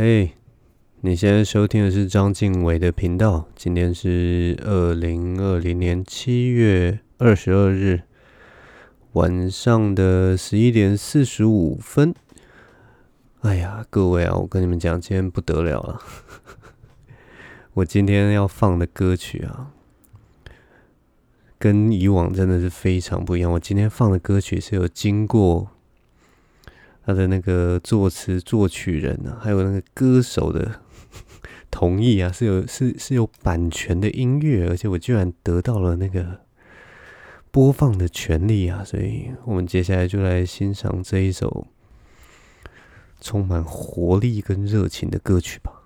嘿你现在收听的是张敬伟的频道。今天是二零二零年七月二十二日晚上的十一点四十五分。哎呀，各位啊，我跟你们讲，今天不得了了。我今天要放的歌曲啊，跟以往真的是非常不一样。我今天放的歌曲是有经过。他的那个作词作曲人啊，还有那个歌手的 同意啊，是有是是有版权的音乐，而且我居然得到了那个播放的权利啊！所以我们接下来就来欣赏这一首充满活力跟热情的歌曲吧。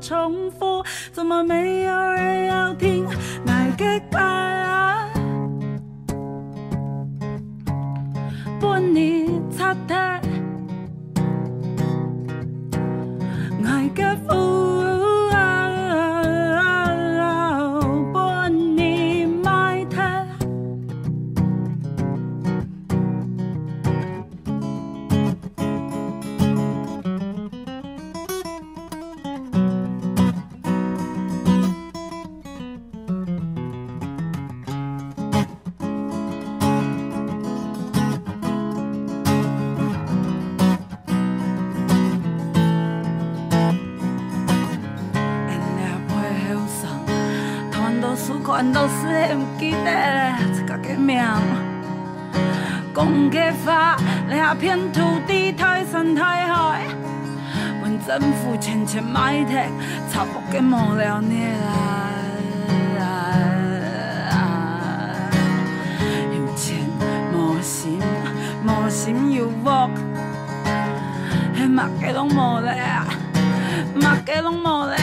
重复，怎么没全都是不记得这个名，公家法，两片土地，太山太海，问政府钱钱买的，差不多没了你啦。有钱没心，没心有福，嘿，嘛个拢没了，嘛个拢没了，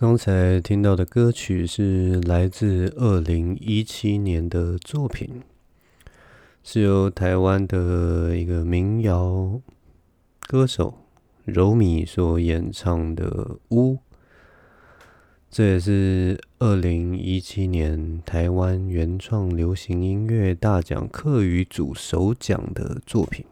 刚才听到的歌曲是来自二零一七年的作品，是由台湾的一个民谣歌手柔米所演唱的《屋》，这也是二零一七年台湾原创流行音乐大奖客语组首奖的作品。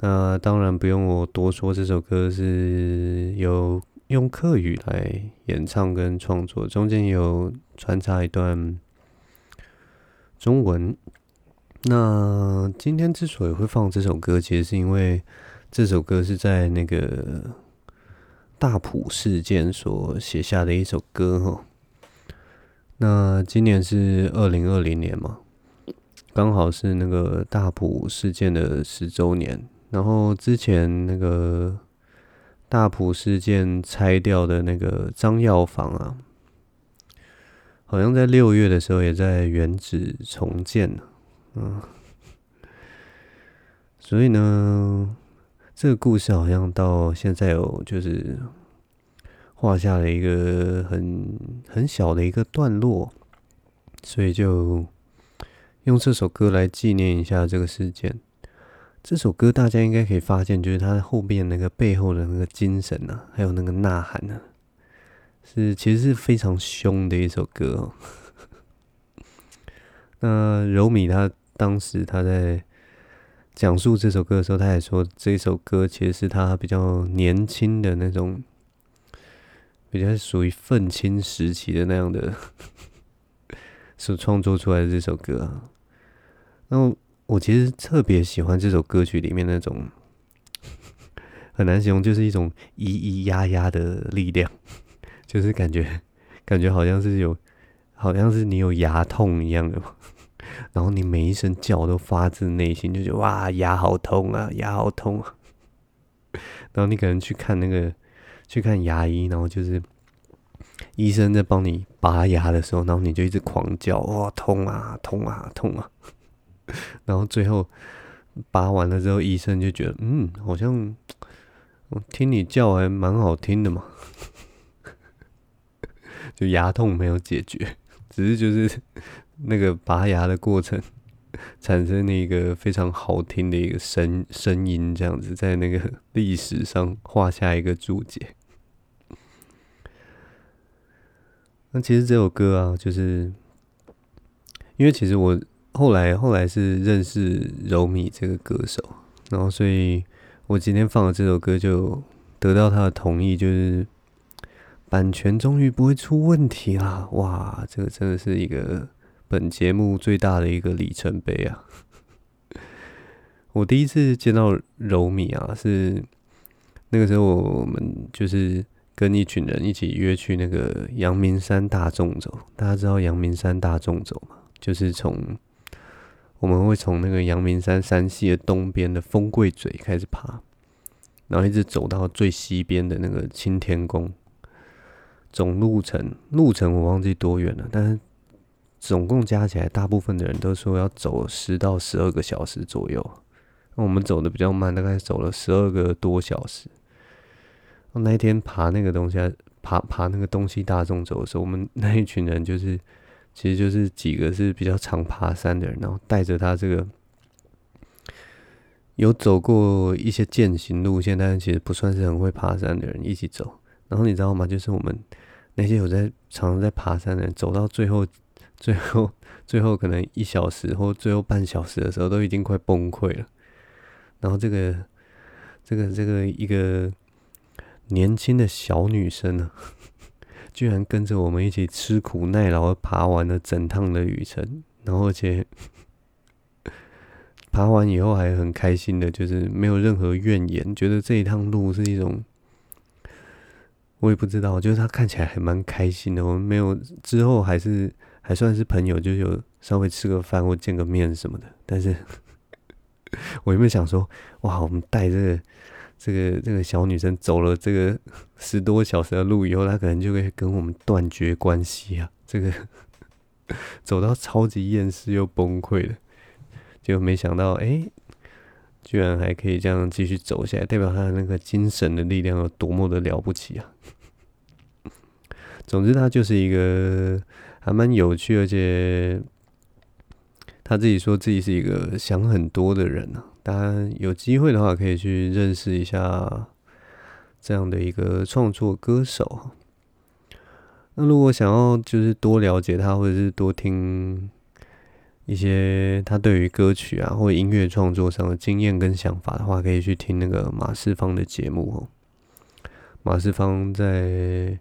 那当然不用我多说，这首歌是由。用客语来演唱跟创作，中间有穿插一段中文。那今天之所以会放这首歌，其实是因为这首歌是在那个大埔事件所写下的一首歌哈。那今年是二零二零年嘛，刚好是那个大埔事件的十周年。然后之前那个大埔事件拆掉的那个张药房啊，好像在六月的时候也在原址重建。嗯，所以呢，这个故事好像到现在有就是画下了一个很很小的一个段落，所以就用这首歌来纪念一下这个事件。这首歌大家应该可以发现，就是它后边那个背后的那个精神啊，还有那个呐喊呢，是其实是非常凶的一首歌哦。那柔米他。当时他在讲述这首歌的时候，他也说这首歌其实是他比较年轻的那种，比较属于愤青时期的那样的 所创作出来的这首歌。那我其实特别喜欢这首歌曲里面那种很难形容，就是一种咿咿呀呀的力量，就是感觉感觉好像是有，好像是你有牙痛一样的。然后你每一声叫都发自内心，就觉得哇，牙好痛啊，牙好痛啊。然后你可能去看那个，去看牙医，然后就是医生在帮你拔牙的时候，然后你就一直狂叫，哇，痛啊，痛啊，痛啊。然后最后拔完了之后，医生就觉得，嗯，好像我听你叫还蛮好听的嘛。就牙痛没有解决，只是就是。那个拔牙的过程，产生了一个非常好听的一个声声音，这样子在那个历史上画下一个注解。那其实这首歌啊，就是因为其实我后来后来是认识柔米这个歌手，然后所以我今天放的这首歌就得到他的同意，就是版权终于不会出问题啦！哇，这个真的是一个。本节目最大的一个里程碑啊！我第一次见到柔米啊，是那个时候我们就是跟一群人一起约去那个阳明山大众走。大家知道阳明山大众走吗？就是从我们会从那个阳明山山系的东边的风柜嘴开始爬，然后一直走到最西边的那个青天宫。总路程路程我忘记多远了，但是。总共加起来，大部分的人都说要走十到十二个小时左右。那我们走的比较慢，大概走了十二个多小时。那一天爬那个东西，爬爬那个东西大纵走的时候，我们那一群人就是，其实就是几个是比较常爬山的人，然后带着他这个有走过一些健行路线，但是其实不算是很会爬山的人一起走。然后你知道吗？就是我们那些有在常常在爬山的人，走到最后。最后，最后可能一小时或最后半小时的时候，都已经快崩溃了。然后这个，这个，这个一个年轻的小女生呢，居然跟着我们一起吃苦耐劳爬完了整趟的旅程，然后而且 爬完以后还很开心的，就是没有任何怨言，觉得这一趟路是一种，我也不知道，就是他看起来还蛮开心的。我们没有之后还是。还算是朋友，就有稍微吃个饭或见个面什么的。但是，我有没有想说，哇，我们带这这个这个小女生走了这个十多小时的路以后，她可能就会跟我们断绝关系啊？这个走到超级厌世又崩溃的，就没想到，哎、居然还可以这样继续走下来，代表她的那个精神的力量有多么的了不起啊！总之，她就是一个。还蛮有趣，而且他自己说自己是一个想很多的人呢。大家有机会的话，可以去认识一下这样的一个创作歌手。那如果想要就是多了解他，或者是多听一些他对于歌曲啊或音乐创作上的经验跟想法的话，可以去听那个马世芳的节目哦。马世芳在。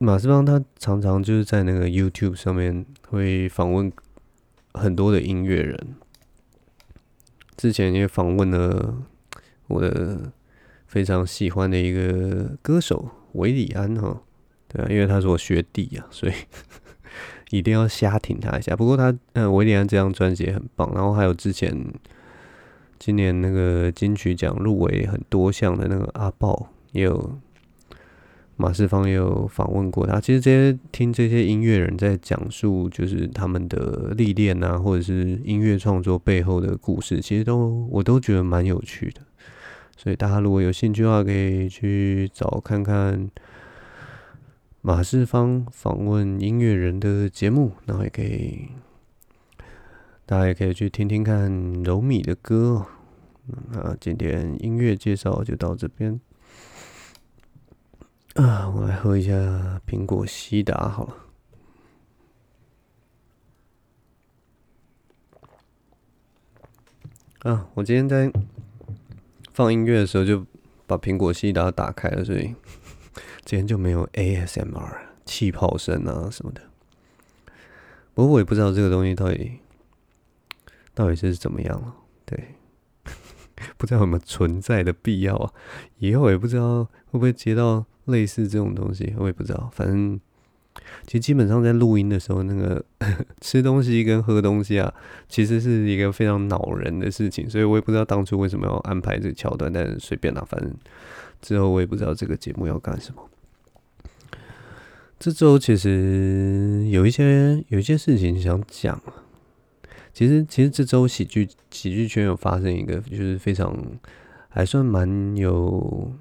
马世芳他常常就是在那个 YouTube 上面会访问很多的音乐人。之前也访问了我的非常喜欢的一个歌手韦礼安哈，对啊，因为他是我学弟啊，所以一定要瞎挺他一下。不过他嗯，韦礼安这张专辑也很棒，然后还有之前今年那个金曲奖入围很多项的那个阿豹也有。马世芳也有访问过他，其实这些听这些音乐人在讲述，就是他们的历练啊，或者是音乐创作背后的故事，其实都我都觉得蛮有趣的。所以大家如果有兴趣的话，可以去找看看马世芳访问音乐人的节目，然后也可以大家也可以去听听看柔米的歌。那今天音乐介绍就到这边。啊，我来喝一下苹果西达好了。啊，我今天在放音乐的时候就把苹果西达打开了，所以 今天就没有 ASMR 气泡声啊什么的。不过我也不知道这个东西到底到底是怎么样了，对，不知道有没有存在的必要啊。以后也不知道会不会接到。类似这种东西，我也不知道。反正其实基本上在录音的时候，那个 吃东西跟喝东西啊，其实是一个非常恼人的事情。所以我也不知道当初为什么要安排这个桥段，但是随便啦，反正之后我也不知道这个节目要干什么。这周其实有一些有一些事情想讲。其实其实这周喜剧喜剧圈有发生一个，就是非常还算蛮有。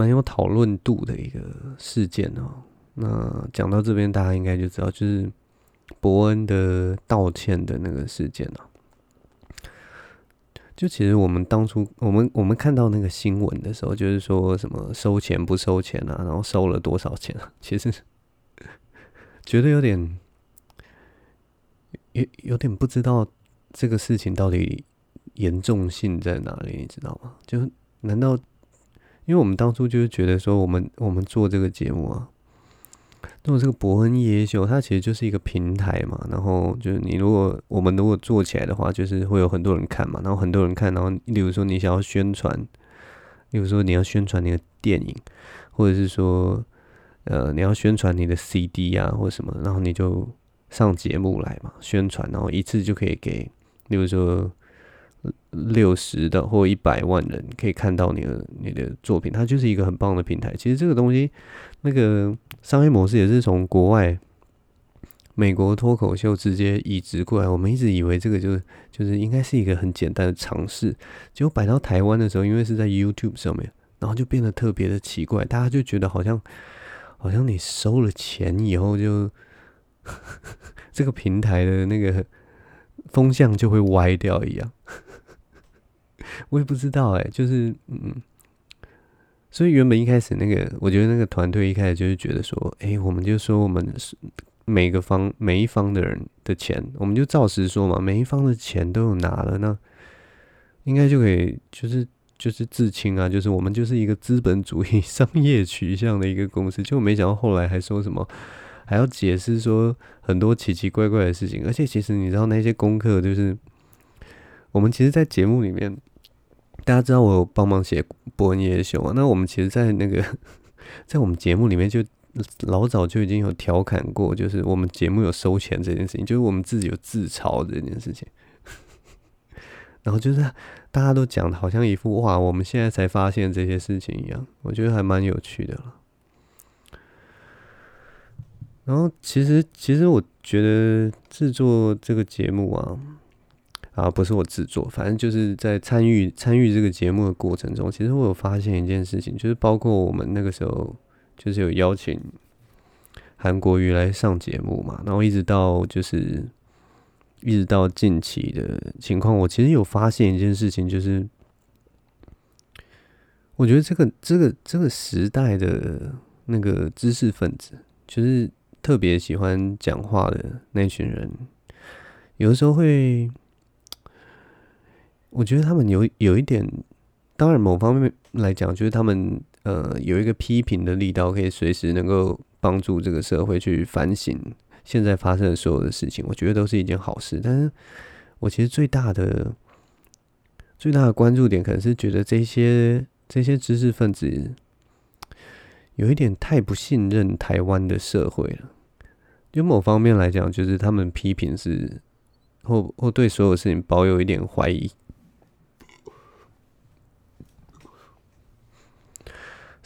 蛮有讨论度的一个事件哦。那讲到这边，大家应该就知道，就是伯恩的道歉的那个事件了。就其实我们当初，我们我们看到那个新闻的时候，就是说什么收钱不收钱啊，然后收了多少钱啊？其实 觉得有点有有点不知道这个事情到底严重性在哪里，你知道吗？就难道？因为我们当初就是觉得说，我们我们做这个节目啊，那么这个博恩夜秀，它其实就是一个平台嘛。然后就是你如果我们如果做起来的话，就是会有很多人看嘛。然后很多人看，然后例如说你想要宣传，例如说你要宣传你的电影，或者是说呃你要宣传你的 CD 啊或什么，然后你就上节目来嘛宣传，然后一次就可以给，例如说。六十的或一百万人可以看到你的你的作品，它就是一个很棒的平台。其实这个东西，那个商业模式也是从国外美国脱口秀直接移植过来。我们一直以为这个就是就是应该是一个很简单的尝试，结果摆到台湾的时候，因为是在 YouTube 上面，然后就变得特别的奇怪。大家就觉得好像好像你收了钱以后就 这个平台的那个风向就会歪掉一样。我也不知道哎、就是嗯，所以原本一开始那个，我觉得那个团队一开始就是觉得说，哎、我们就说我们是每个方每一方的人的钱，我们就照实说嘛，每一方的钱都有拿了，那应该就可以就是就是自清啊，就是我们就是一个资本主义商业取向的一个公司，就没想到后来还说什么还要解释说很多奇奇怪怪的事情，而且其实你知道那些功课就是我们其实，在节目里面。大家知道我有帮忙写《博恩夜夜秀》啊？那我们其实，在那个 在我们节目里面，就老早就已经有调侃过，就是我们节目有收钱这件事情，就是我们自己有自嘲这件事情。然后就是大家都讲的好像一副哇，我们现在才发现这些事情一样，我觉得还蛮有趣的了。然后其实，其实我觉得制作这个节目啊。啊，不是我制作，反正就是在参与参与这个节目的过程中，其实我有发现一件事情，就是包括我们那个时候就是有邀请韩国瑜来上节目嘛，然后一直到就是一直到近期的情况，我其实有发现一件事情，就是我觉得这个这个这个时代的那个知识分子，就是特别喜欢讲话的那群人，有的时候会。我觉得他们有有一点，当然某方面来讲，就是他们呃有一个批评的力道，可以随时能够帮助这个社会去反省现在发生的所有的事情，我觉得都是一件好事。但是我其实最大的最大的关注点，可能是觉得这些这些知识分子有一点太不信任台湾的社会了。就某方面来讲，就是他们批评是或或对所有事情保有一点怀疑，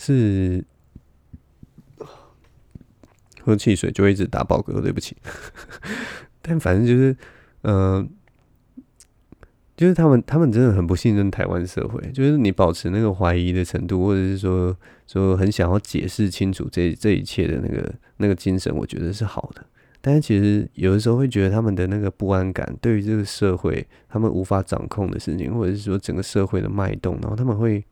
是。喝汽水就一直打饱嗝，对不起。但反正就是，嗯、呃，就是他们，他们真的很不信任台湾社会。就是你保持那个怀疑的程度，或者是说，说很想要解释清楚这这一切的那个那个精神，我觉得是好的。但是其实有的时候会觉得他们的那个不安感，对于这个社会他们无法掌控的事情，或者是说整个社会的脉动，然后他们会。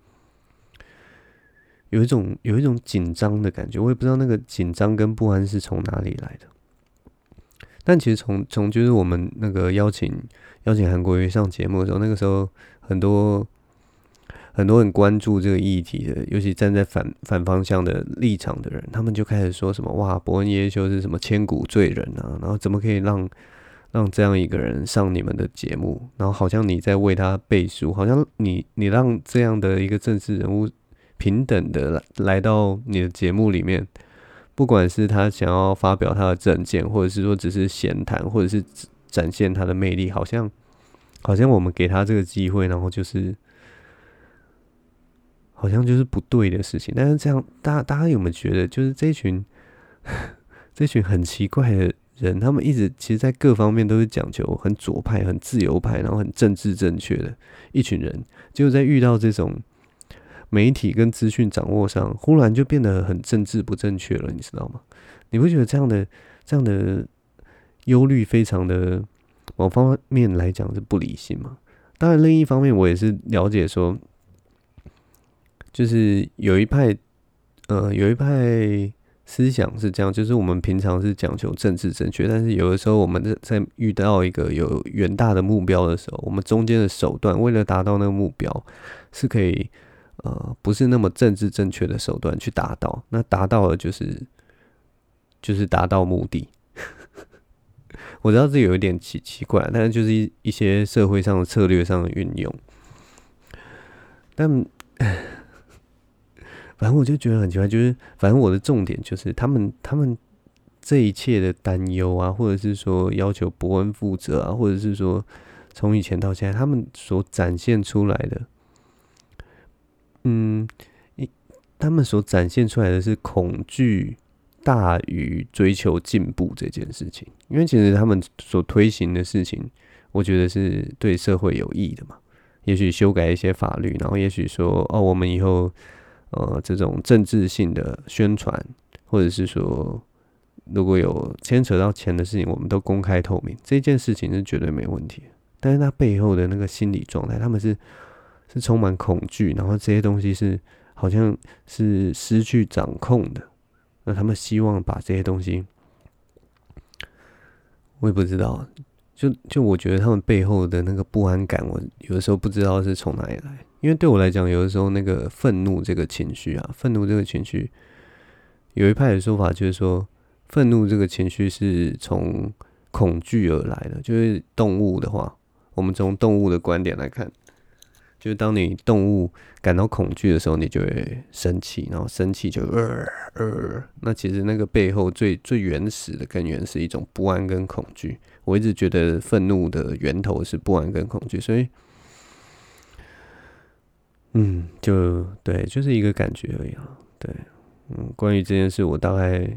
有一种有一种紧张的感觉，我也不知道那个紧张跟不安是从哪里来的。但其实从从就是我们那个邀请邀请韩国瑜上节目的时候，那个时候很多很多很关注这个议题的，尤其站在反反方向的立场的人，他们就开始说什么哇，伯恩耶修是什么千古罪人啊，然后怎么可以让让这样一个人上你们的节目，然后好像你在为他背书，好像你你让这样的一个政治人物。平等的来来到你的节目里面，不管是他想要发表他的政见，或者是说只是闲谈，或者是展现他的魅力，好像好像我们给他这个机会，然后就是好像就是不对的事情。但是这样，大家大家有没有觉得，就是这群 这群很奇怪的人，他们一直其实，在各方面都是讲求很左派、很自由派，然后很政治正确的一群人，结果在遇到这种。媒体跟资讯掌握上，忽然就变得很政治不正确了，你知道吗？你不觉得这样的这样的忧虑非常的某方面来讲是不理性吗？当然，另一方面我也是了解说，就是有一派呃有一派思想是这样，就是我们平常是讲求政治正确，但是有的时候我们在遇到一个有远大的目标的时候，我们中间的手段为了达到那个目标是可以。呃，不是那么政治正确的手段去达到，那达到了就是就是达到目的。我知道这有一点奇奇怪，但是就是一一些社会上的策略上的运用。但 反正我就觉得很奇怪，就是反正我的重点就是他们他们这一切的担忧啊，或者是说要求伯恩负责啊，或者是说从以前到现在，他们所展现出来的。嗯，一他们所展现出来的是恐惧大于追求进步这件事情，因为其实他们所推行的事情，我觉得是对社会有益的嘛。也许修改一些法律，然后也许说哦，我们以后呃这种政治性的宣传，或者是说如果有牵扯到钱的事情，我们都公开透明，这件事情是绝对没问题。但是他背后的那个心理状态，他们是。是充满恐惧，然后这些东西是好像是失去掌控的。那他们希望把这些东西，我也不知道。就就我觉得他们背后的那个不安感，我有的时候不知道是从哪里来。因为对我来讲，有的时候那个愤怒这个情绪啊，愤怒这个情绪，有一派的说法就是说，愤怒这个情绪是从恐惧而来的。就是动物的话，我们从动物的观点来看。就是当你动物感到恐惧的时候，你就会生气，然后生气就呃呃。那其实那个背后最最原始的根源是一种不安跟恐惧。我一直觉得愤怒的源头是不安跟恐惧，所以，嗯，就对，就是一个感觉而已啊。对，嗯，关于这件事，我大概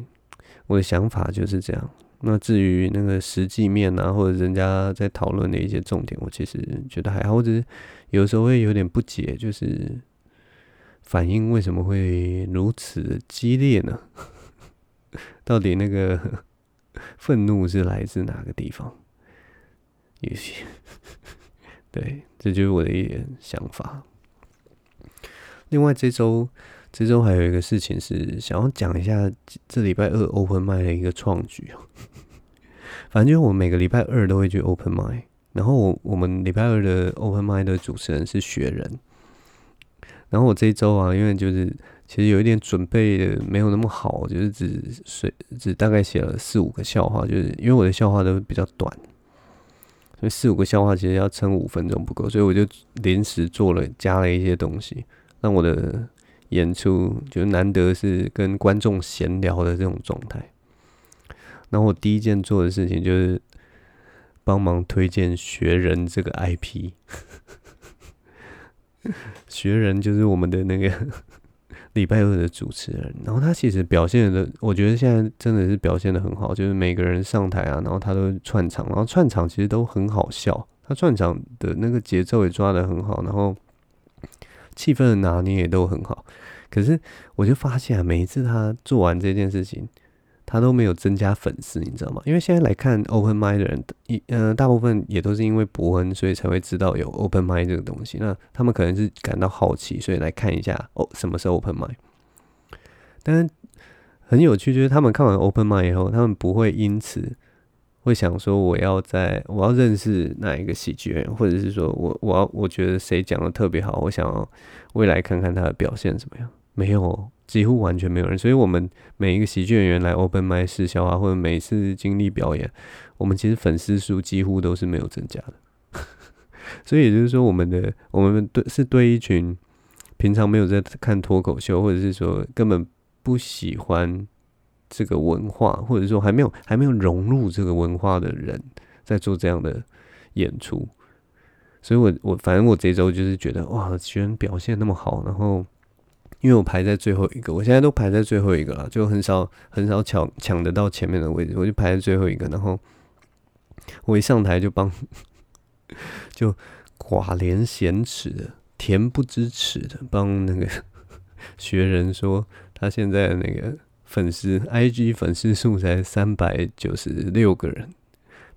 我的想法就是这样。那至于那个实际面啊，或者人家在讨论的一些重点，我其实觉得还好，或者是有时候会有点不解，就是反应为什么会如此激烈呢？到底那个 愤怒是来自哪个地方？也许对，这就是我的一点想法。另外，这周这周还有一个事情是想要讲一下，这礼拜二 Open m i 的一个创举。反正就是我每个礼拜二都会去 Open m i 然后我我们礼拜二的 Open m i 的主持人是雪人，然后我这一周啊，因为就是其实有一点准备的没有那么好，就是只随只大概写了四五个笑话，就是因为我的笑话都比较短，所以四五个笑话其实要撑五分钟不够，所以我就临时做了加了一些东西，让我的演出就难得是跟观众闲聊的这种状态。然后我第一件做的事情就是帮忙推荐学人这个 IP，学人就是我们的那个。礼拜二的主持人，然后他其实表现的，我觉得现在真的是表现的很好，就是每个人上台啊，然后他都串场，然后串场其实都很好笑，他串场的那个节奏也抓的很好，然后气氛的拿捏也都很好。可是我就发现啊，每一次他做完这件事情，他都没有增加粉丝，你知道吗？因为现在来看 Open Mic 的人，一呃大部分也都是因为伯恩，所以才会知道有 Open Mic 这个东西。那他们可能是感到好奇，所以来看一下哦，什么是 Open Mic。但是很有趣，就是他们看完 Open Mic 以后，他们不会因此会想说我要在我要认识哪一个喜剧人，或者是说我我要我觉得谁讲的特别好，我想要未来看看他的表现怎么样？没有。几乎完全没有人，所以我们每一个喜剧演员来 Open Mic 试笑话，或者每次经历表演，我们其实粉丝数几乎都是没有增加的。所以也就是说，我们的我们对是对一群平常没有在看脱口秀，或者是说根本不喜欢这个文化，或者说还没有还没有融入这个文化的人，在做这样的演出。所以我我反正我这周就是觉得哇，居然表现那么好，然后。因为我排在最后一个，我现在都排在最后一个了，就很少很少抢抢得到前面的位置，我就排在最后一个。然后我一上台就帮，就寡廉鲜耻的、恬不知耻的帮那个 学人说，他现在那个粉丝 IG 粉丝数才三百九十六个人，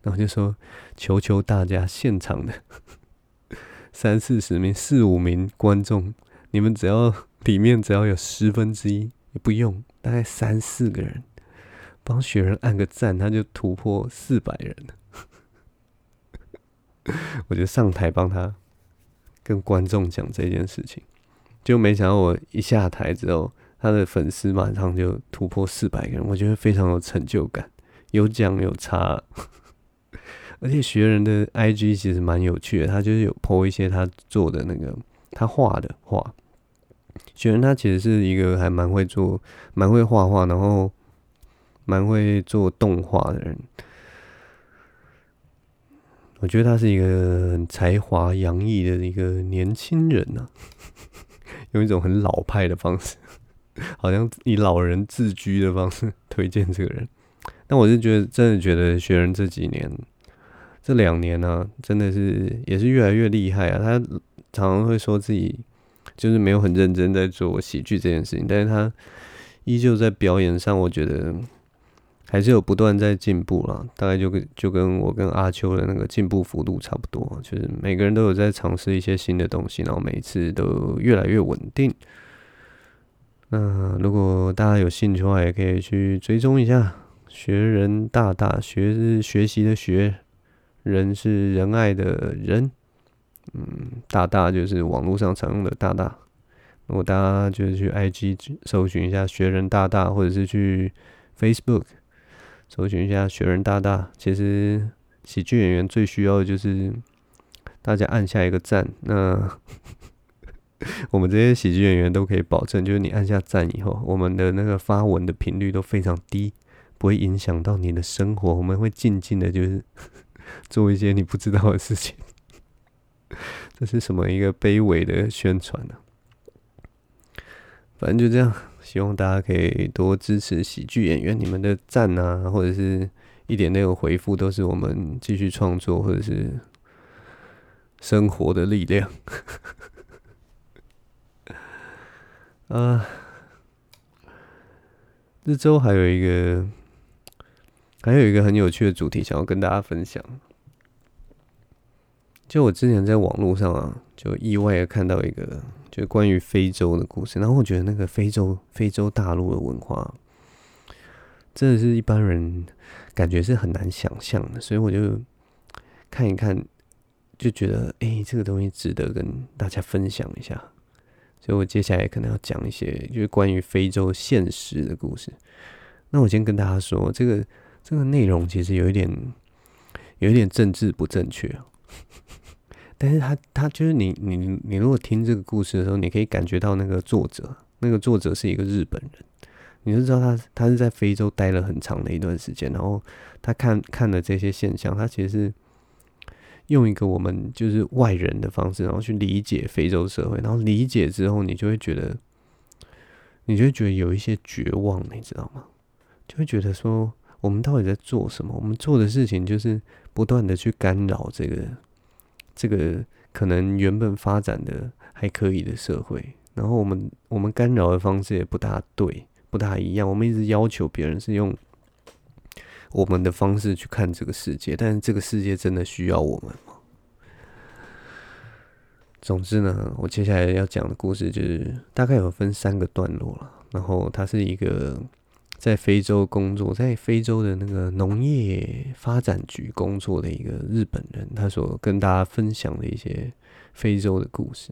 然后就说求求大家现场的 三四十名、四五名观众，你们只要。里面只要有十分之一也不用，大概三四个人帮学人按个赞，他就突破四百人了。我就上台帮他跟观众讲这件事情，就没想到我一下台之后，他的粉丝马上就突破四百个人，我觉得非常有成就感，有奖有差。而且学人的 IG 其实蛮有趣的，他就是有 po 一些他做的那个他画的画。雪人他其实是一个还蛮会做、蛮会画画，然后蛮会做动画的人。我觉得他是一个很才华洋溢的一个年轻人呐、啊，用一种很老派的方式，好像以老人自居的方式推荐这个人。但我是觉得，真的觉得雪人这几年、这两年呢、啊，真的是也是越来越厉害啊。他常常会说自己。就是没有很认真在做喜剧这件事情，但是他依旧在表演上，我觉得还是有不断在进步啦。大概就跟就跟我跟阿秋的那个进步幅度差不多，就是每个人都有在尝试一些新的东西，然后每一次都越来越稳定。那如果大家有兴趣的话，也可以去追踪一下学人大大，学是学习的学，人是仁爱的人。嗯，大大就是网络上常用的大大。如果大家就是去 IG 搜寻一下学人大大，或者是去 Facebook 搜寻一下学人大大，其实喜剧演员最需要的就是大家按下一个赞。那 我们这些喜剧演员都可以保证，就是你按下赞以后，我们的那个发文的频率都非常低，不会影响到你的生活。我们会静静的，就是 做一些你不知道的事情。这是什么一个卑微的宣传呢？反正就这样，希望大家可以多支持喜剧演员，你们的赞啊，或者是一点那个回复，都是我们继续创作或者是生活的力量。啊，这周还有一个，还有一个很有趣的主题，想要跟大家分享。就我之前在网络上啊，就意外的看到一个，就关于非洲的故事。然后我觉得那个非洲非洲大陆的文化，真的是一般人感觉是很难想象的。所以我就看一看，就觉得哎、这个东西值得跟大家分享一下。所以我接下来可能要讲一些就是关于非洲现实的故事。那我先跟大家说，这个这个内容其实有一点有一点政治不正确，但是他他就是你你你如果听这个故事的时候，你可以感觉到那个作者，那个作者是一个日本人，你就知道他他是在非洲待了很长的一段时间，然后他看看了这些现象，他其实是。用一个我们就是外人的方式，然后去理解非洲社会，然后理解之后，你就会觉得，你就会觉得有一些绝望，你知道吗？就会觉得说，我们到底在做什么？我们做的事情就是不断的去干扰这个这个可能原本发展的还可以的社会，然后我们我们干扰的方式也不大对，不大一样。我们一直要求别人是用。我们的方式去看这个世界，但是这个世界真的需要我们吗？总之呢，我接下来要讲的故事就是大概有分三个段落了。然后它是一个在非洲工作，在非洲的那个农业发展局工作的一个日本人，他所跟大家分享的一些非洲的故事。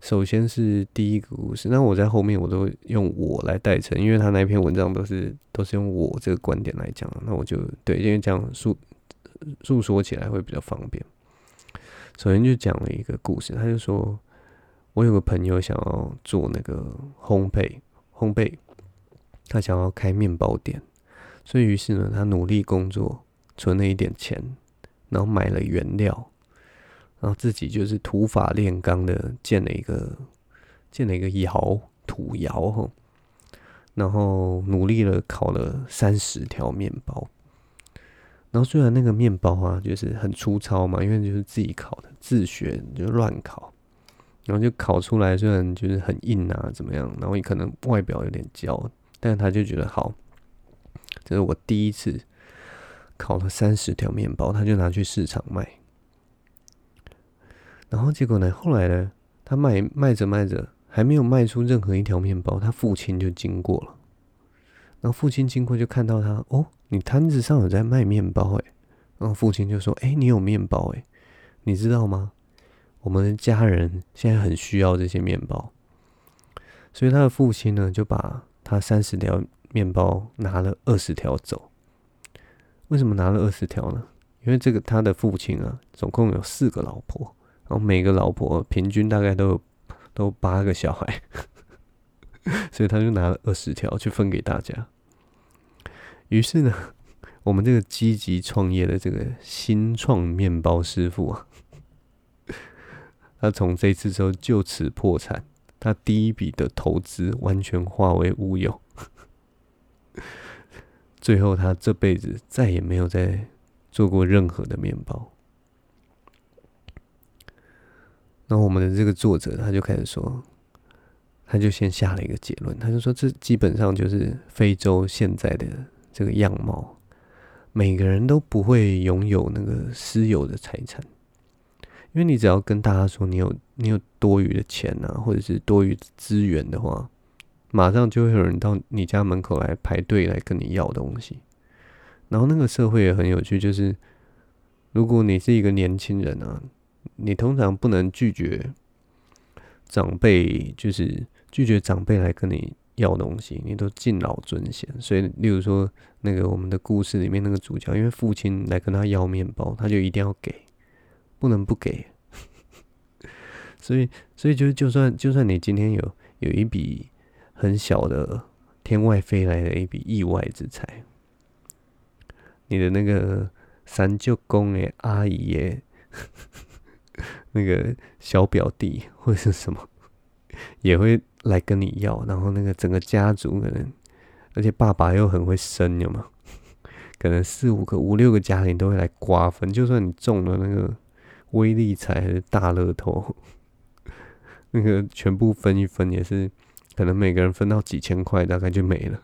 首先是第一个故事，那我在后面我都用我来代称，因为他那篇文章都是都是用我这个观点来讲，那我就对，因为这样诉诉说起来会比较方便。首先就讲了一个故事，他就说，我有个朋友想要做那个烘焙，烘焙，他想要开面包店，所以于是呢，他努力工作，存了一点钱，然后买了原料。然后自己就是土法炼钢的建了一个建了一个窑土窑吼，然后努力了烤了三十条面包。然后虽然那个面包啊就是很粗糙嘛，因为就是自己烤的，自学就乱烤，然后就烤出来虽然就是很硬啊怎么样，然后也可能外表有点焦，但他就觉得好，这是我第一次烤了三十条面包，他就拿去市场卖。然后结果呢？后来呢？他卖卖着卖着，还没有卖出任何一条面包，他父亲就经过了。然后父亲经过就看到他，哦，你摊子上有在卖面包诶。然后父亲就说：“哎，你有面包诶，你知道吗？我们的家人现在很需要这些面包。”所以他的父亲呢，就把他三十条面包拿了二十条走。为什么拿了二十条呢？因为这个他的父亲啊，总共有四个老婆。然后每个老婆平均大概都有都八个小孩，所以他就拿了二十条去分给大家。于是呢，我们这个积极创业的这个新创面包师傅啊，他从这次之后就此破产，他第一笔的投资完全化为乌有。最后他这辈子再也没有再做过任何的面包。那我们的这个作者他就开始说，他就先下了一个结论，他就说这基本上就是非洲现在的这个样貌，每个人都不会拥有那个私有的财产，因为你只要跟大家说你有你有多余的钱啊，或者是多余资源的话，马上就会有人到你家门口来排队来跟你要东西。然后那个社会也很有趣，就是如果你是一个年轻人啊。你通常不能拒绝长辈，就是拒绝长辈来跟你要东西，你都敬老尊贤。所以，例如说那个我们的故事里面那个主角，因为父亲来跟他要面包，他就一定要给，不能不给。所以，所以就就算就算你今天有有一笔很小的天外飞来的一笔意外之财，你的那个三舅公诶，阿姨耶。那个小表弟或者是什么，也会来跟你要，然后那个整个家族可能，而且爸爸又很会生，有吗？可能四五个、五六个家庭都会来瓜分，就算你中了那个威力彩还是大乐透，那个全部分一分也是，可能每个人分到几千块，大概就没了。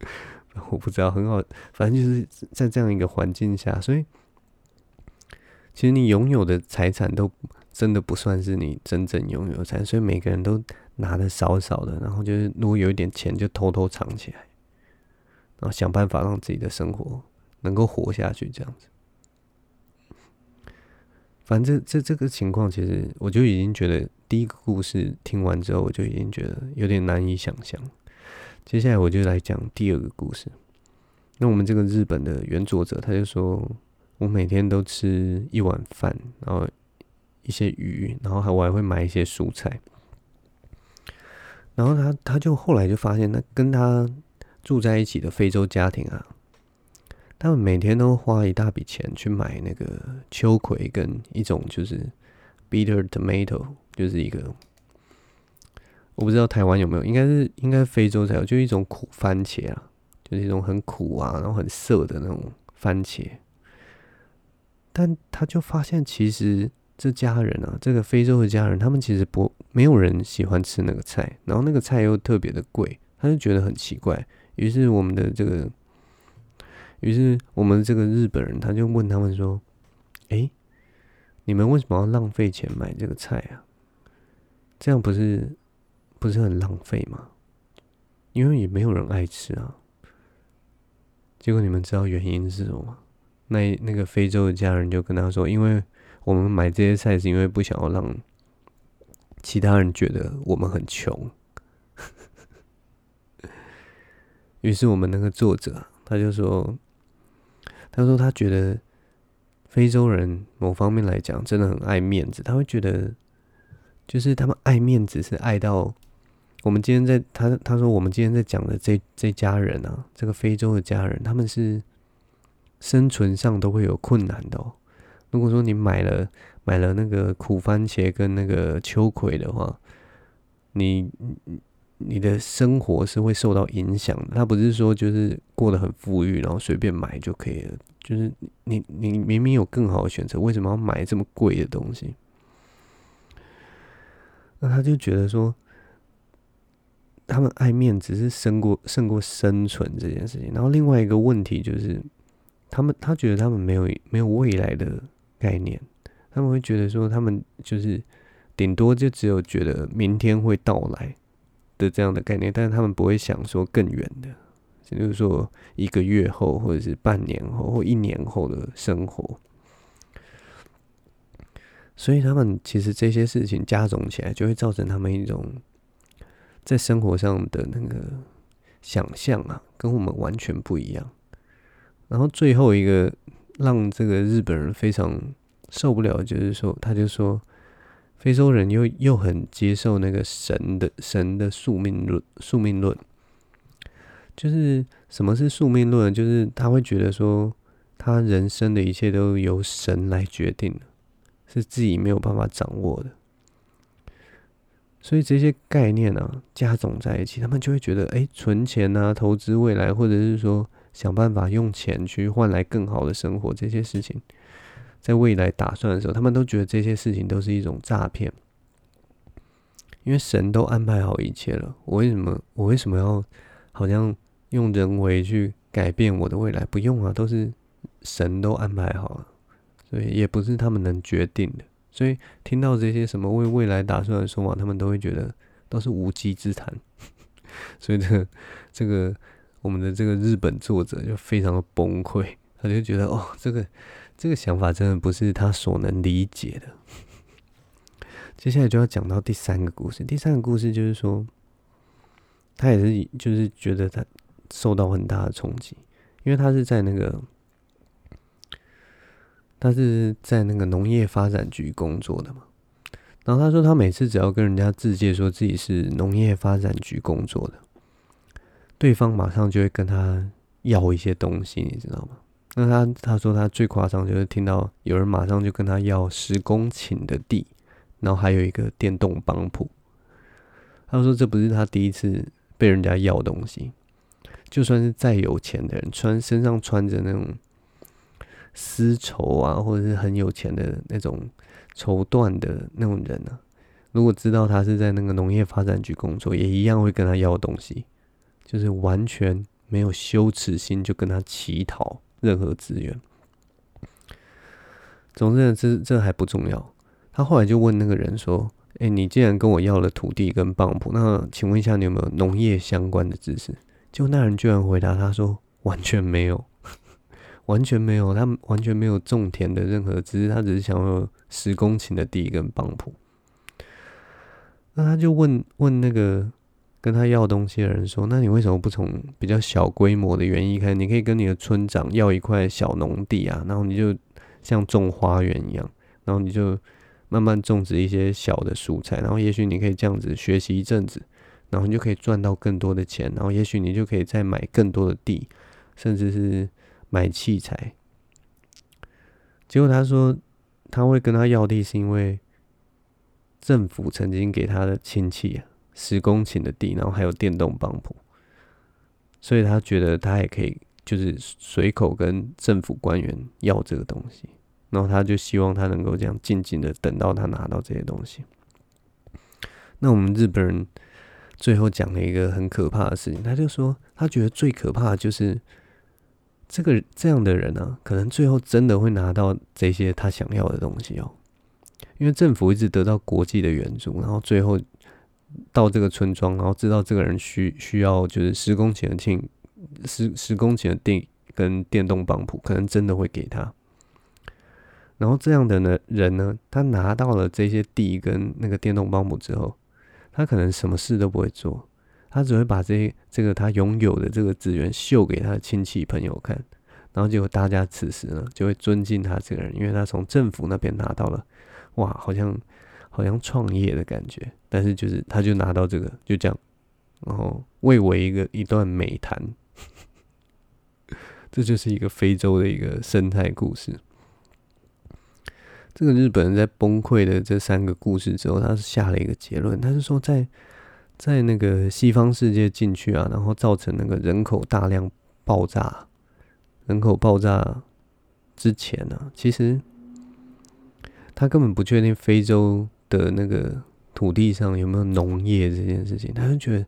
我不知道，很好，反正就是在这样一个环境下，所以。其实你拥有的财产都真的不算是你真正拥有的财产，所以每个人都拿的少少的，然后就是如果有一点钱就偷偷藏起来，然后想办法让自己的生活能够活下去这样子。反正这这这个情况，其实我就已经觉得第一个故事听完之后，我就已经觉得有点难以想象。接下来我就来讲第二个故事。那我们这个日本的原作者他就说，我每天都吃一碗饭，然后一些鱼，然后还我还会买一些蔬菜。然后他他就后来就发现，那跟他住在一起的非洲家庭啊，他们每天都花一大笔钱去买那个秋葵跟一种就是 bitter tomato，就是一个我不知道台湾有没有，应该是应该非洲才有，就一种苦番茄啊，就是一种很苦啊，然后很涩的那种番茄。但他就发现，其实这家人啊，这个非洲的家人，他们其实不没有人喜欢吃那个菜，然后那个菜又特别的贵，他就觉得很奇怪。于是我们的这个，于是我们这个日本人，他就问他们说：“诶，你们为什么要浪费钱买这个菜啊？这样不是不是很浪费吗？因为也没有人爱吃啊。”结果你们知道原因是什么吗？那那个非洲的家人就跟他说：“因为我们买这些菜是因为不想要让其他人觉得我们很穷。”于是我们那个作者他就说：“他说他觉得非洲人某方面来讲真的很爱面子，他会觉得就是他们爱面子是爱到我们今天在他他说我们今天在讲的这这家人啊，这个非洲的家人他们是。”生存上都会有困难的哦。如果说你买了买了那个苦番茄跟那个秋葵的话，你你的生活是会受到影响。他不是说就是过得很富裕，然后随便买就可以了。就是你你明明有更好的选择，为什么要买这么贵的东西？那他就觉得说，他们爱面子是胜过胜过生存这件事情。然后另外一个问题就是。他们他觉得他们没有没有未来的概念，他们会觉得说他们就是顶多就只有觉得明天会到来的这样的概念，但是他们不会想说更远的，就是说一个月后或者是半年后或一年后的生活。所以他们其实这些事情加总起来，就会造成他们一种在生活上的那个想象啊，跟我们完全不一样。然后最后一个让这个日本人非常受不了，就是说，他就说，非洲人又又很接受那个神的神的宿命论，宿命论，就是什么是宿命论？就是他会觉得说，他人生的一切都由神来决定的，是自己没有办法掌握的。所以这些概念啊，加总在一起，他们就会觉得，哎，存钱啊，投资未来，或者是说。想办法用钱去换来更好的生活，这些事情，在未来打算的时候，他们都觉得这些事情都是一种诈骗，因为神都安排好一切了。我为什么我为什么要好像用人为去改变我的未来？不用啊，都是神都安排好了，所以也不是他们能决定的。所以听到这些什么为未来打算的说法，他们都会觉得都是无稽之谈。所以这个这个。我们的这个日本作者就非常的崩溃，他就觉得哦，这个这个想法真的不是他所能理解的。接下来就要讲到第三个故事，第三个故事就是说，他也是就是觉得他受到很大的冲击，因为他是在那个他是在那个农业发展局工作的嘛，然后他说他每次只要跟人家自介说自己是农业发展局工作的。对方马上就会跟他要一些东西，你知道吗？那他他说他最夸张就是听到有人马上就跟他要十公顷的地，然后还有一个电动帮浦。他说这不是他第一次被人家要东西，就算是再有钱的人，穿身上穿着那种丝绸啊，或者是很有钱的那种绸缎的那种人呢、啊，如果知道他是在那个农业发展局工作，也一样会跟他要东西。就是完全没有羞耻心，就跟他乞讨任何资源。总之呢，这这还不重要。他后来就问那个人说：“哎，你既然跟我要了土地跟帮浦，那请问一下，你有没有农业相关的知识？”就那人居然回答他说：“完全没有，完全没有，他完全没有种田的任何，知识他只是想要十公顷的地跟帮浦。那他就问问那个跟他要东西的人说：“那你为什么不从比较小规模的园艺开始？你可以跟你的村长要一块小农地啊，然后你就像种花园一样，然后你就慢慢种植一些小的蔬菜，然后也许你可以这样子学习一阵子，然后你就可以赚到更多的钱，然后也许你就可以再买更多的地，甚至是买器材。”结果他说他会跟他要地是因为。政府曾经给他的亲戚啊，十公顷的地，然后还有电动帮浦，所以他觉得他也可以，就是随口跟政府官员要这个东西，然后他就希望他能够这样静静的等到他拿到这些东西。那我们日本人最后讲了一个很可怕的事情，他就说他觉得最可怕的就是这个这样的人啊，可能最后真的会拿到这些他想要的东西哦。因为政府一直得到国际的援助，然后最后到这个村庄，然后知道这个人需需要就是十公顷的地，十十公顷的地跟电动帮浦，可能真的会给他。然后这样的呢人呢，他拿到了这些地跟那个电动帮浦之后，他可能什么事都不会做，他只会把这些这个他拥有的这个资源秀给他的亲戚朋友看，然后结果大家此时呢就会尊敬他这个人，因为他从政府那边拿到了。哇，好像好像创业的感觉，但是就是他就拿到这个，就这样，然后蔚为一个一段美谈，这就是一个非洲的一个生态故事。这个日本人在崩溃的这三个故事之后，他是下了一个结论，他是说在在那个西方世界进去啊，然后造成那个人口大量爆炸，人口爆炸之前呢、其实。他根本不确定非洲的那个土地上有没有农业这件事情，他就觉得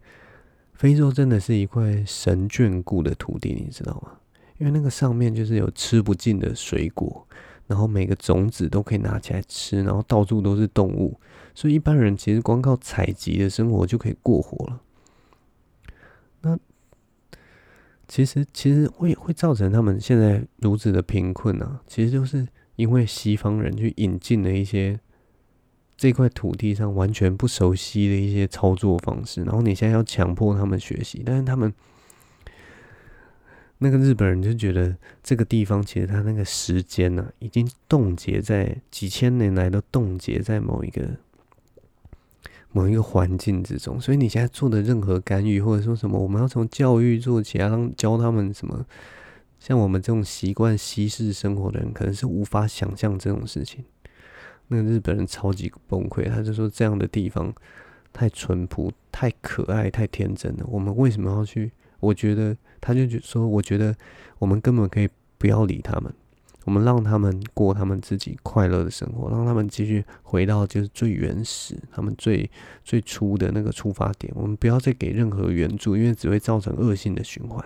非洲真的是一块神眷顾的土地，你知道吗？因为那个上面就是有吃不尽的水果，然后每个种子都可以拿起来吃，然后到处都是动物，所以一般人其实光靠采集的生活就可以过活了。那其实其实会会造成他们现在如此的贫困、啊？其实就是。因为西方人去引进了一些这块土地上完全不熟悉的一些操作方式，然后你现在要强迫他们学习，但是他们那个日本人就觉得这个地方其实他那个时间呢、啊，已经冻结在几千年来都冻结在某一个某一个环境之中，所以你现在做的任何干预或者说什么，我们要从教育做起啊，教他们什么。像我们这种习惯西式生活的人，可能是无法想象这种事情。那个日本人超级崩溃，他就说这样的地方太淳朴、太可爱、太天真了。我们为什么要去？我觉得他就说，我觉得我们根本可以不要理他们，我们让他们过他们自己快乐的生活，让他们继续回到就是最原始、他们最最初的那个出发点。我们不要再给任何援助，因为只会造成恶性的循环。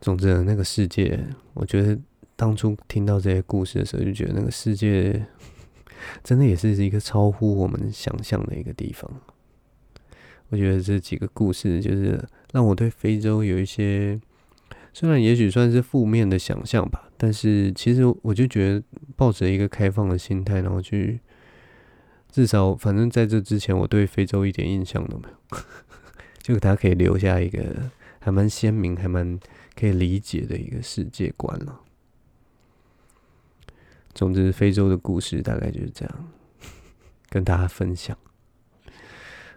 总之，那个世界，我觉得当初听到这些故事的时候，就觉得那个世界 真的也是一个超乎我们想象的一个地方。我觉得这几个故事就是让我对非洲有一些，虽然也许算是负面的想象吧，但是其实我就觉得抱着一个开放的心态，然后去至少，反正在这之前，我对非洲一点印象都没有，就它可以留下一个还蛮鲜明，还蛮。可以理解的一个世界观了。总之，非洲的故事大概就是这样，跟大家分享。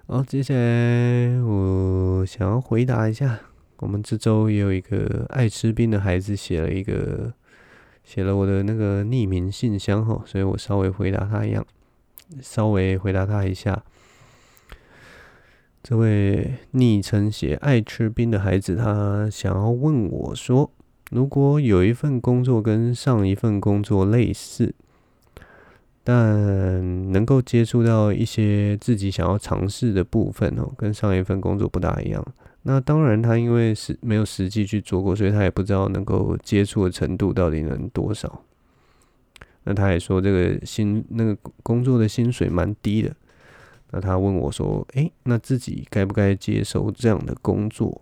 好，接下来我想要回答一下，我们这周也有一个爱吃冰的孩子写了一个，写了我的那个匿名信箱哈，所以我稍微回答他一样，稍微回答他一下。这位昵称写爱吃冰的孩子，他想要问我说：如果有一份工作跟上一份工作类似，但能够接触到一些自己想要尝试的部分哦，跟上一份工作不大一样。那当然，他因为是没有实际去做过，所以他也不知道能够接触的程度到底能多少。那他也说，这个薪那个工作的薪水蛮低的。那他问我说：“诶，那自己该不该接受这样的工作？”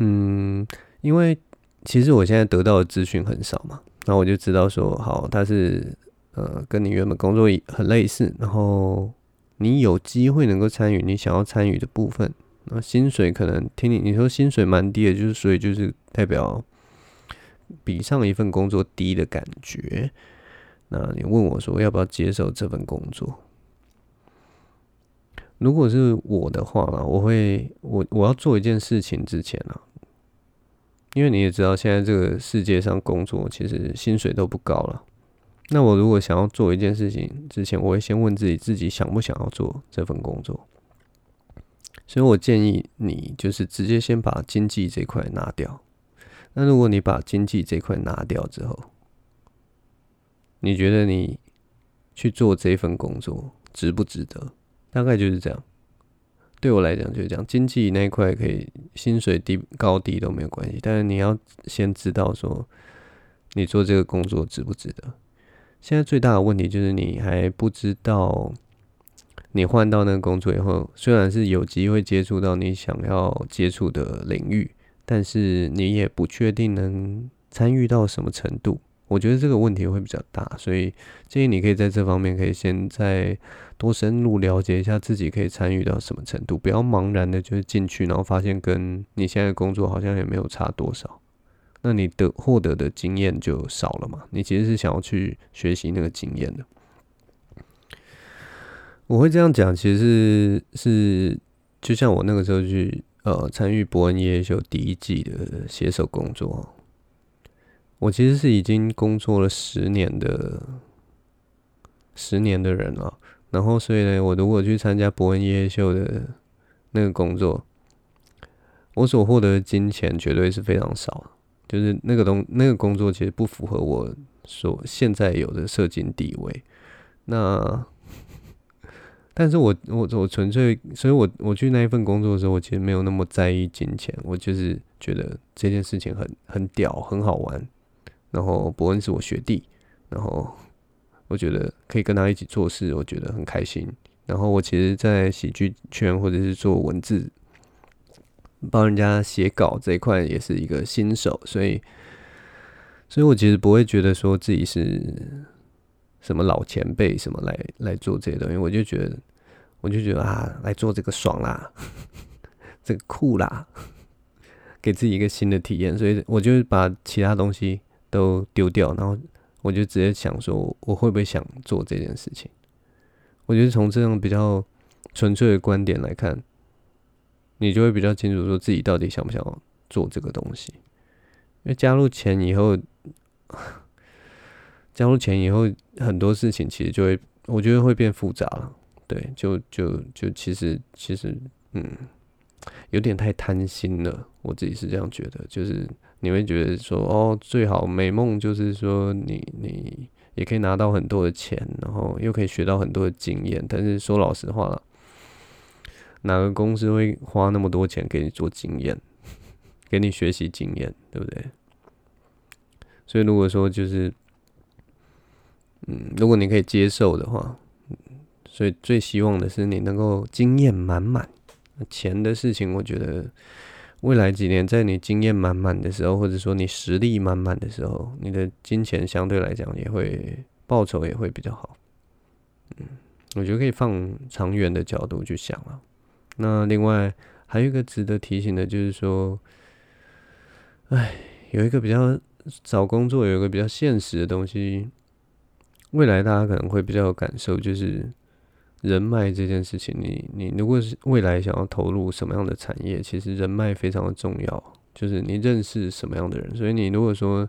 嗯，因为其实我现在得到的资讯很少嘛，那我就知道说，好，他是呃跟你原本工作很类似，然后你有机会能够参与你想要参与的部分，那薪水可能听你你说薪水蛮低的，就是所以就是代表比上一份工作低的感觉。那你问我说要不要接受这份工作？如果是我的话啦，我会我我要做一件事情之前啊，因为你也知道现在这个世界上工作其实薪水都不高了。那我如果想要做一件事情之前，我会先问自己自己想不想要做这份工作。所以我建议你就是直接先把经济这块拿掉。那如果你把经济这块拿掉之后，你觉得你去做这份工作值不值得？大概就是这样。对我来讲就是这样，经济那一块可以薪水低高低都没有关系，但是你要先知道说你做这个工作值不值得。现在最大的问题就是你还不知道，你换到那个工作以后，虽然是有机会接触到你想要接触的领域，但是你也不确定能参与到什么程度。我觉得这个问题会比较大，所以建议你可以在这方面可以先在多深入了解一下自己可以参与到什么程度，不要茫然的就是进去，然后发现跟你现在工作好像也没有差多少，那你的获得的经验就少了嘛。你其实是想要去学习那个经验的。我会这样讲，其实是是就像我那个时候去呃参与博恩夜夜秀第一季的写手工作。我其实是已经工作了十年的十年的人了，然后所以呢，我如果去参加伯恩夜秀的那个工作，我所获得的金钱绝对是非常少，就是那个东那个工作其实不符合我所现在有的社经地位。那，但是我我我纯粹，所以我我去那一份工作的时候，我其实没有那么在意金钱，我就是觉得这件事情很很屌，很好玩。然后伯恩是我学弟，然后我觉得可以跟他一起做事，我觉得很开心。然后我其实，在喜剧圈或者是做文字，帮人家写稿这一块也是一个新手，所以，所以我其实不会觉得说自己是什么老前辈什么来来做这些东西，我就觉得，我就觉得啊，来做这个爽啦，这个酷啦，给自己一个新的体验，所以我就把其他东西。都丢掉，然后我就直接想说，我会不会想做这件事情？我觉得从这样比较纯粹的观点来看，你就会比较清楚说自己到底想不想做这个东西。因为加入钱以后，加入钱以后，很多事情其实就会，我觉得会变复杂了。对，就就就其实其实，嗯，有点太贪心了。我自己是这样觉得，就是。你会觉得说哦，最好美梦就是说你你也可以拿到很多的钱，然后又可以学到很多的经验。但是说老实话了，哪个公司会花那么多钱给你做经验，给你学习经验，对不对？所以如果说就是，嗯，如果你可以接受的话，所以最希望的是你能够经验满满。钱的事情，我觉得。未来几年，在你经验满满的时候，或者说你实力满满的时候，你的金钱相对来讲也会报酬也会比较好。嗯，我觉得可以放长远的角度去想了。那另外还有一个值得提醒的，就是说，哎，有一个比较找工作有一个比较现实的东西，未来大家可能会比较有感受，就是。人脉这件事情，你你如果是未来想要投入什么样的产业，其实人脉非常的重要，就是你认识什么样的人。所以你如果说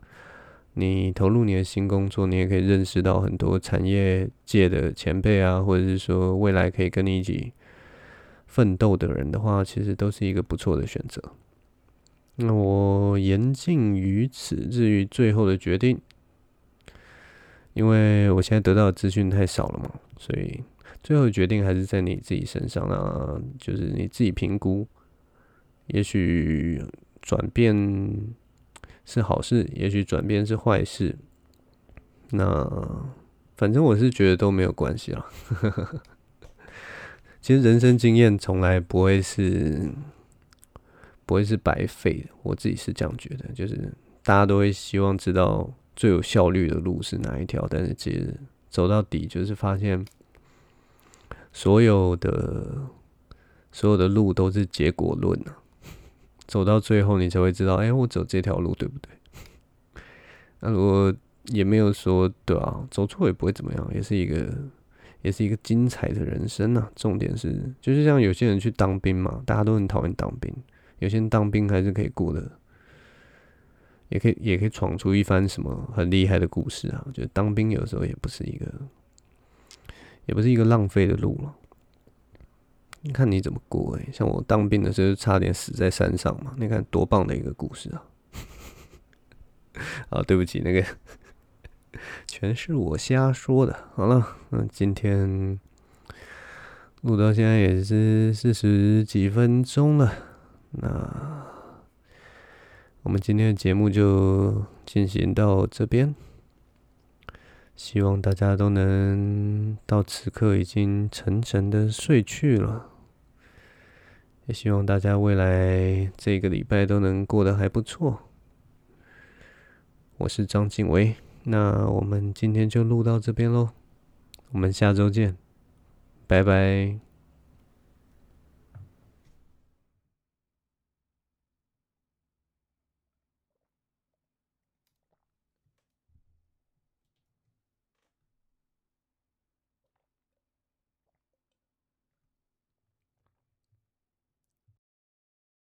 你投入你的新工作，你也可以认识到很多产业界的前辈啊，或者是说未来可以跟你一起奋斗的人的话，其实都是一个不错的选择。那我言尽于此，至于最后的决定，因为我现在得到的资讯太少了嘛，所以。最后决定还是在你自己身上啊，就是你自己评估，也许转变是好事，也许转变是坏事。那反正我是觉得都没有关系啊。其实人生经验从来不会是不会是白费的。我自己是这样觉得，就是大家都会希望知道最有效率的路是哪一条，但是其实走到底就是发现所有的所有的路都是结果论啊。走到最后，你才会知道，哎、我走这条路对不对？那如果也没有说对啊，走错也不会怎么样，也是一个。也是一个精彩的人生啊！重点是，就是像有些人去当兵嘛，大家都很讨厌当兵。有些人当兵还是可以过的，也可以也可以闯出一番什么很厉害的故事啊！我觉得当兵有时候也不是一个，也不是一个浪费的路了。你看你怎么过哎、像我当兵的时候，差点死在山上嘛！你看多棒的一个故事啊！啊，对不起，那个。全是我瞎说的。好了，那今天录到现在也是四十几分钟了。那我们今天的节目就进行到这边。希望大家都能到此刻已经沉沉的睡去了。也希望大家未来这个礼拜都能过得还不错。我是张景维。那我们今天就录到这边喽，我们下周见，拜拜。